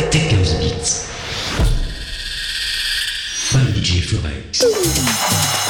Technos Beats. By DJ Furex.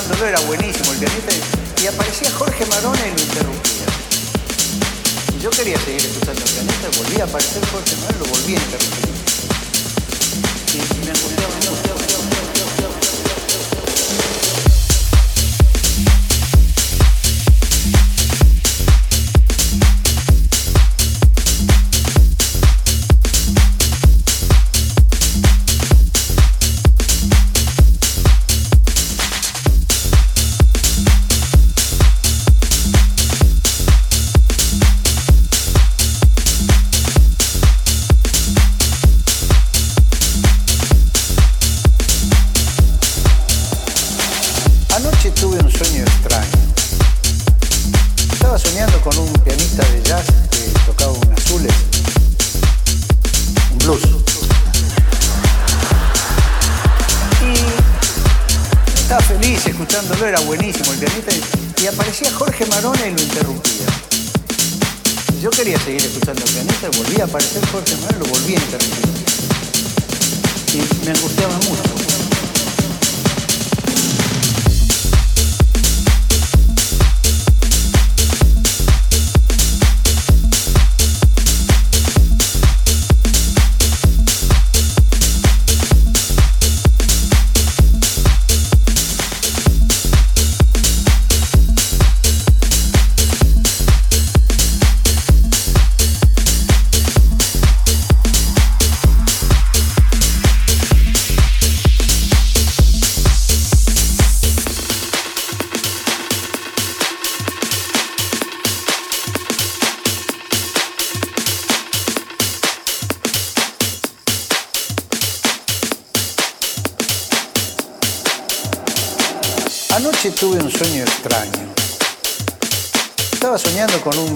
Escuchándolo, era buenísimo el pianista. Y aparecía Jorge Marona y lo interrumpía. Y yo quería seguir escuchando el pianista, volvía a aparecer Jorge Marona y lo volvía a interrumpir.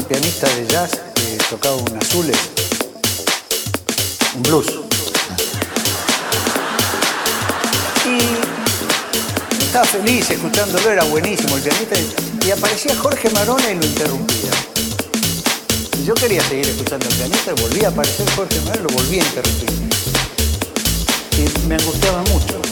Pianista de jazz que tocaba un azules, un blues. Y estaba feliz escuchándolo, era buenísimo el pianista. Y aparecía Jorge Marona y lo interrumpía. Yo quería seguir escuchando el pianista, volvía a aparecer Jorge Marona lo volvía a interrumpir. Y me angustiaba mucho.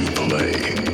you play.